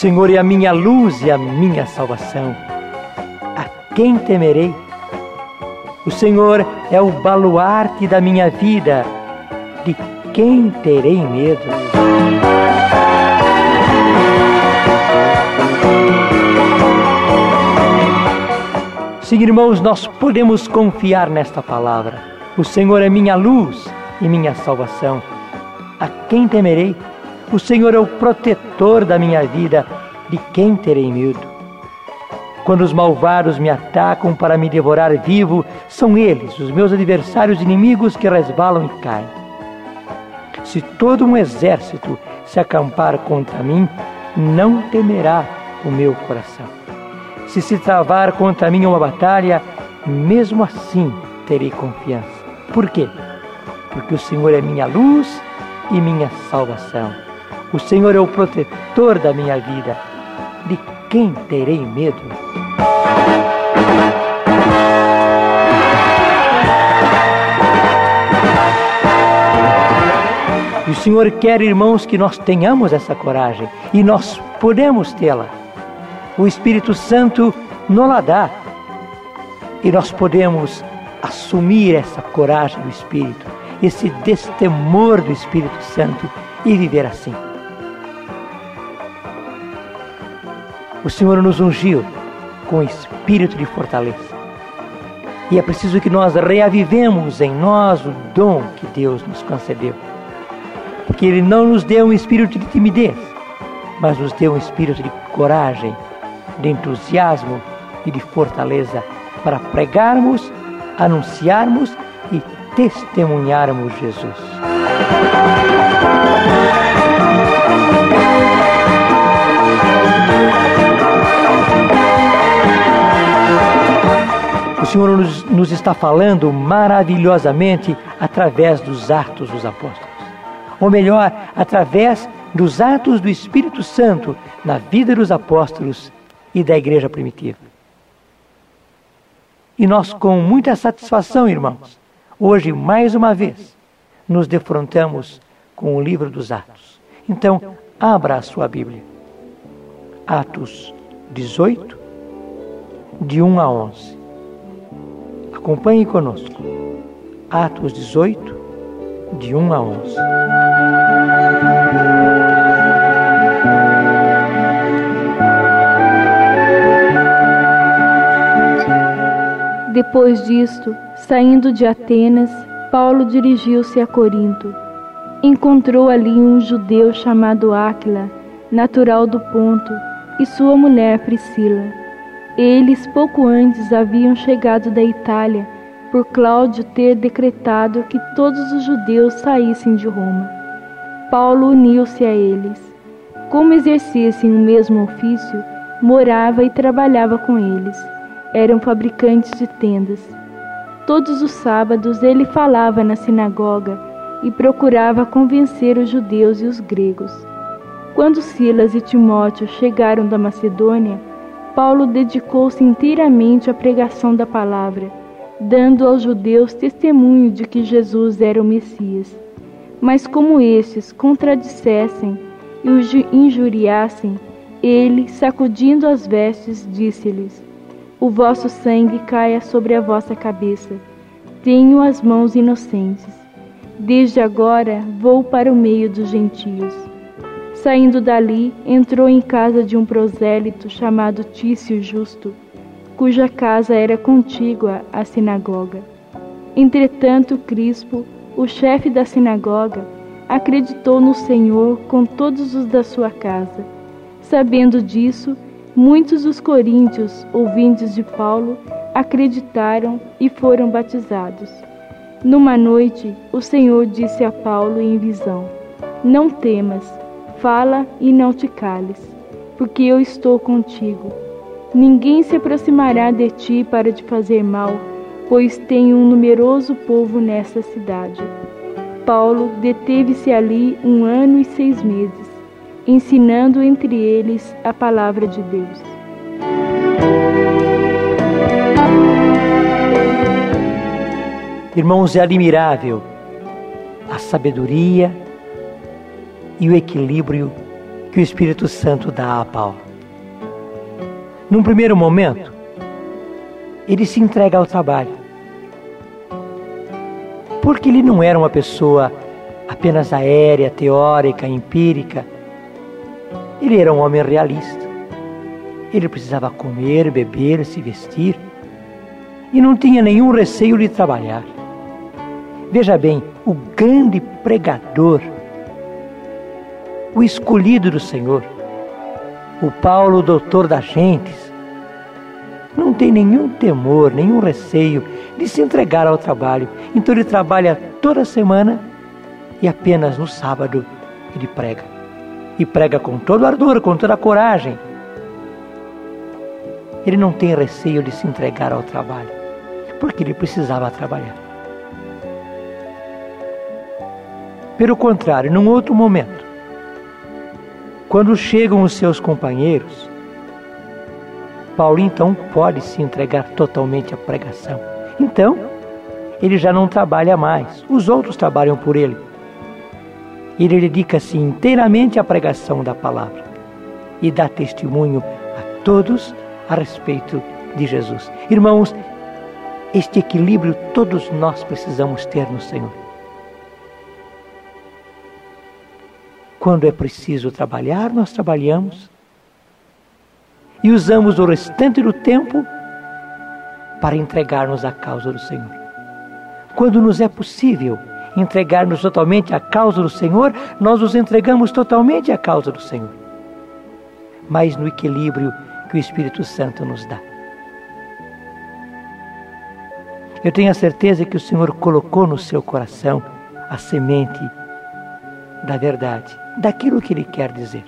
Senhor é a minha luz e a minha salvação. A quem temerei? O Senhor é o baluarte da minha vida. De quem terei medo? Sim, irmãos, nós podemos confiar nesta palavra. O Senhor é minha luz e minha salvação. A quem temerei? O Senhor é o protetor da minha vida. De quem terei medo? Quando os malvados me atacam para me devorar vivo, são eles, os meus adversários inimigos, que resvalam e caem. Se todo um exército se acampar contra mim, não temerá o meu coração. Se se travar contra mim uma batalha, mesmo assim terei confiança. Por quê? Porque o Senhor é minha luz e minha salvação. O Senhor é o protetor da minha vida. De quem terei medo? E o Senhor quer, irmãos, que nós tenhamos essa coragem e nós podemos tê-la. O Espírito Santo nos a dá e nós podemos assumir essa coragem do Espírito, esse destemor do Espírito Santo e viver assim. O Senhor nos ungiu com espírito de fortaleza. E é preciso que nós reavivemos em nós o dom que Deus nos concedeu. Porque Ele não nos deu um espírito de timidez, mas nos deu um espírito de coragem, de entusiasmo e de fortaleza para pregarmos, anunciarmos e testemunharmos Jesus. Senhor nos, nos está falando maravilhosamente através dos atos dos apóstolos. Ou melhor, através dos atos do Espírito Santo na vida dos apóstolos e da igreja primitiva. E nós, com muita satisfação, irmãos, hoje, mais uma vez, nos defrontamos com o livro dos Atos. Então, abra a sua Bíblia. Atos 18, de 1 a 11. Acompanhe conosco. Atos 18, de 1 a 11. Depois disto, saindo de Atenas, Paulo dirigiu-se a Corinto. Encontrou ali um judeu chamado Áquila, natural do Ponto, e sua mulher Priscila eles pouco antes haviam chegado da Itália, por Cláudio ter decretado que todos os judeus saíssem de Roma. Paulo uniu-se a eles. Como exercessem o mesmo ofício, morava e trabalhava com eles. Eram fabricantes de tendas. Todos os sábados ele falava na sinagoga e procurava convencer os judeus e os gregos. Quando Silas e Timóteo chegaram da Macedônia, Paulo dedicou-se inteiramente à pregação da palavra, dando aos judeus testemunho de que Jesus era o Messias. Mas como estes contradissessem e os injuriassem, ele, sacudindo as vestes, disse-lhes: O vosso sangue caia sobre a vossa cabeça. Tenho as mãos inocentes. Desde agora vou para o meio dos gentios. Saindo dali, entrou em casa de um prosélito chamado Tício Justo, cuja casa era contígua à sinagoga. Entretanto, Crispo, o chefe da sinagoga, acreditou no Senhor com todos os da sua casa. Sabendo disso, muitos dos coríntios, ouvintes de Paulo, acreditaram e foram batizados. Numa noite, o Senhor disse a Paulo em visão: Não temas Fala e não te cales, porque eu estou contigo. Ninguém se aproximará de ti para te fazer mal, pois tenho um numeroso povo nesta cidade. Paulo deteve-se ali um ano e seis meses, ensinando entre eles a palavra de Deus. Irmãos, é admirável a sabedoria e o equilíbrio que o Espírito Santo dá a Paulo. Num primeiro momento, ele se entrega ao trabalho. Porque ele não era uma pessoa apenas aérea, teórica, empírica. Ele era um homem realista. Ele precisava comer, beber, se vestir e não tinha nenhum receio de trabalhar. Veja bem, o grande pregador, o escolhido do Senhor, o Paulo, doutor das gentes, não tem nenhum temor, nenhum receio de se entregar ao trabalho. Então ele trabalha toda semana e apenas no sábado ele prega. E prega com todo ardor, com toda coragem. Ele não tem receio de se entregar ao trabalho, porque ele precisava trabalhar. Pelo contrário, num outro momento, quando chegam os seus companheiros, Paulo então pode se entregar totalmente à pregação. Então, ele já não trabalha mais, os outros trabalham por ele. Ele dedica-se inteiramente à pregação da palavra e dá testemunho a todos a respeito de Jesus. Irmãos, este equilíbrio todos nós precisamos ter no Senhor. Quando é preciso trabalhar, nós trabalhamos e usamos o restante do tempo para entregar-nos à causa do Senhor. Quando nos é possível entregar-nos totalmente à causa do Senhor, nós nos entregamos totalmente à causa do Senhor. Mas no equilíbrio que o Espírito Santo nos dá. Eu tenho a certeza que o Senhor colocou no seu coração a semente da verdade daquilo que ele quer dizer.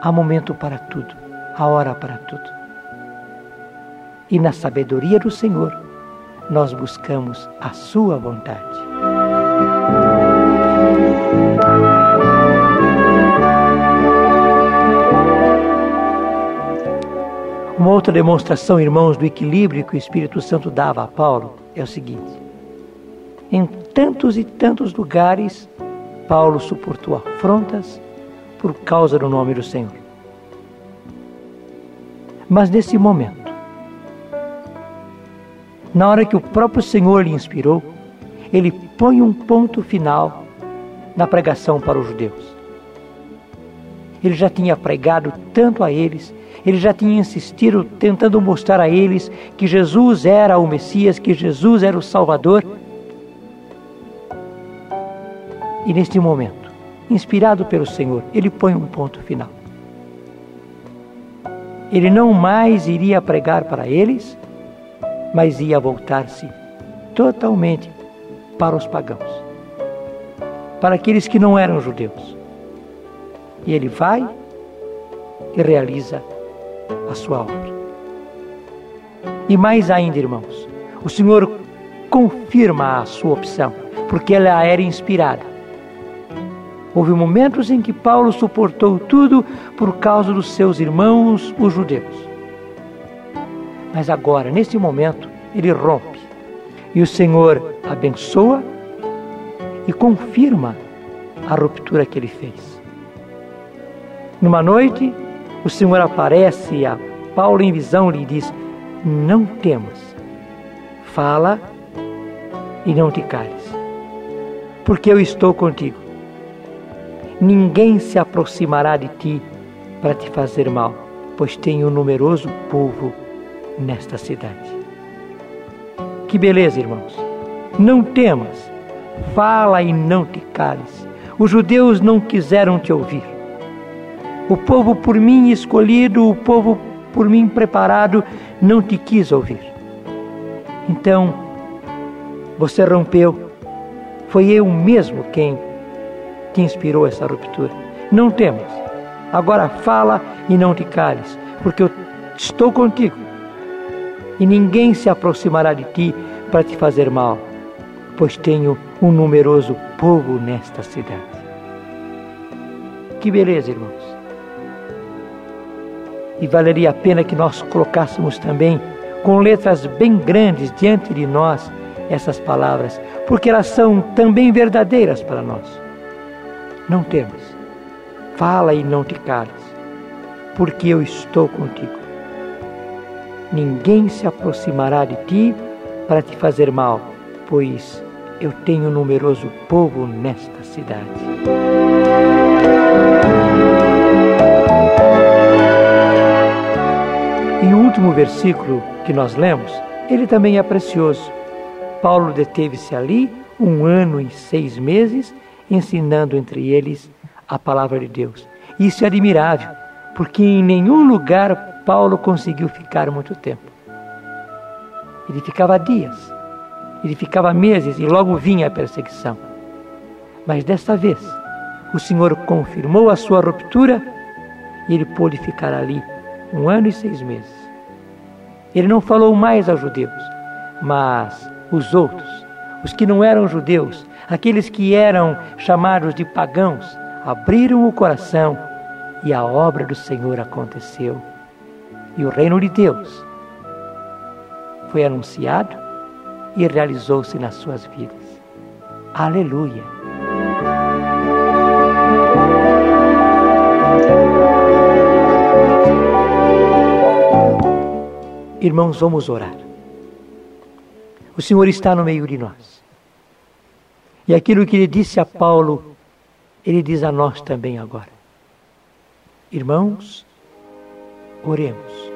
Há momento para tudo, há hora para tudo. E na sabedoria do Senhor, nós buscamos a Sua vontade. Uma outra demonstração, irmãos, do equilíbrio que o Espírito Santo dava a Paulo é o seguinte: em tantos e tantos lugares, Paulo suportou afrontas por causa do nome do Senhor. Mas nesse momento, na hora que o próprio Senhor lhe inspirou, ele põe um ponto final na pregação para os judeus. Ele já tinha pregado tanto a eles, ele já tinha insistido tentando mostrar a eles que Jesus era o Messias, que Jesus era o Salvador e neste momento, inspirado pelo Senhor, ele põe um ponto final. Ele não mais iria pregar para eles, mas ia voltar-se totalmente para os pagãos, para aqueles que não eram judeus. E ele vai e realiza a sua obra. E mais ainda, irmãos, o Senhor confirma a sua opção, porque ela era inspirada. Houve momentos em que Paulo suportou tudo por causa dos seus irmãos, os judeus. Mas agora, nesse momento, ele rompe e o Senhor abençoa e confirma a ruptura que ele fez. Numa noite, o Senhor aparece a Paulo em visão lhe diz: Não temas, fala e não te cales, porque eu estou contigo ninguém se aproximará de ti para te fazer mal, pois tenho um numeroso povo nesta cidade. Que beleza, irmãos! Não temas, fala e não te cales. Os judeus não quiseram te ouvir. O povo por mim escolhido, o povo por mim preparado, não te quis ouvir. Então, você rompeu. Foi eu mesmo quem te inspirou essa ruptura. Não temas. Agora fala e não te cales, porque eu estou contigo. E ninguém se aproximará de ti para te fazer mal, pois tenho um numeroso povo nesta cidade. Que beleza, irmãos. E valeria a pena que nós colocássemos também com letras bem grandes diante de nós essas palavras, porque elas são também verdadeiras para nós. Não temas, fala e não te cales, porque eu estou contigo. Ninguém se aproximará de ti para te fazer mal, pois eu tenho numeroso povo nesta cidade. E o último versículo que nós lemos, ele também é precioso. Paulo deteve-se ali um ano e seis meses, ensinando entre eles a palavra de Deus. Isso é admirável, porque em nenhum lugar Paulo conseguiu ficar muito tempo. Ele ficava dias, ele ficava meses e logo vinha a perseguição. Mas desta vez, o Senhor confirmou a sua ruptura e ele pôde ficar ali um ano e seis meses. Ele não falou mais aos judeus, mas os outros, os que não eram judeus, aqueles que eram chamados de pagãos, abriram o coração e a obra do Senhor aconteceu. E o reino de Deus foi anunciado e realizou-se nas suas vidas. Aleluia! Irmãos, vamos orar. O Senhor está no meio de nós. E aquilo que ele disse a Paulo, ele diz a nós também agora. Irmãos, oremos.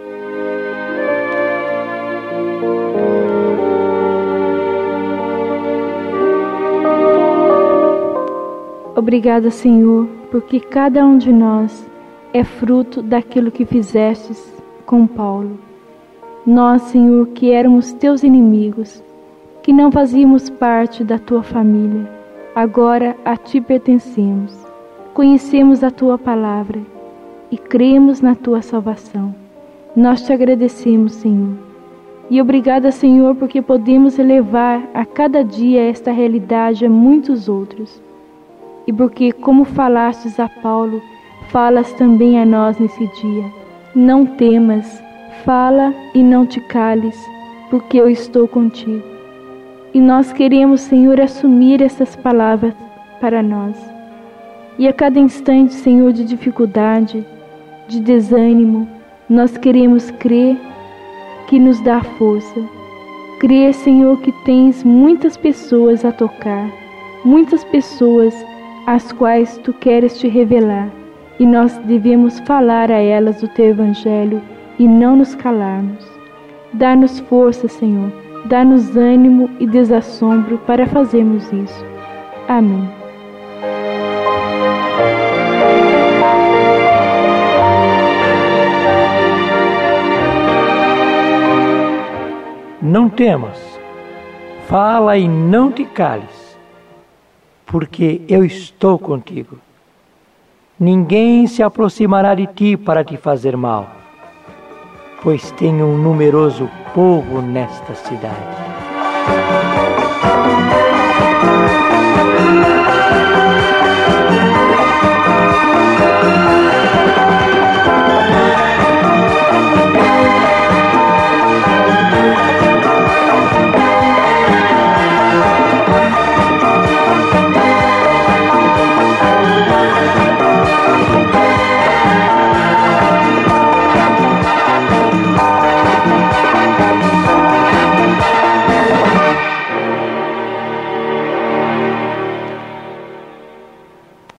Obrigada, Senhor, porque cada um de nós é fruto daquilo que fizestes com Paulo. Nós, Senhor, que éramos teus inimigos, que não fazíamos parte da tua família, agora a ti pertencemos. Conhecemos a tua palavra e cremos na tua salvação. Nós te agradecemos, Senhor. E obrigada, Senhor, porque podemos elevar a cada dia esta realidade a muitos outros e porque, como falastes a Paulo, falas também a nós nesse dia. Não temas, fala e não te cales, porque eu estou contigo. E nós queremos, Senhor, assumir essas palavras para nós. E a cada instante, Senhor, de dificuldade, de desânimo, nós queremos crer que nos dá força. Crer, Senhor, que tens muitas pessoas a tocar, muitas pessoas as quais tu queres te revelar, e nós devemos falar a elas do teu evangelho e não nos calarmos. Dá-nos força, Senhor, dá-nos ânimo e desassombro para fazermos isso. Amém. Não temas, fala e não te cales porque eu estou contigo. Ninguém se aproximará de ti para te fazer mal, pois tenho um numeroso povo nesta cidade.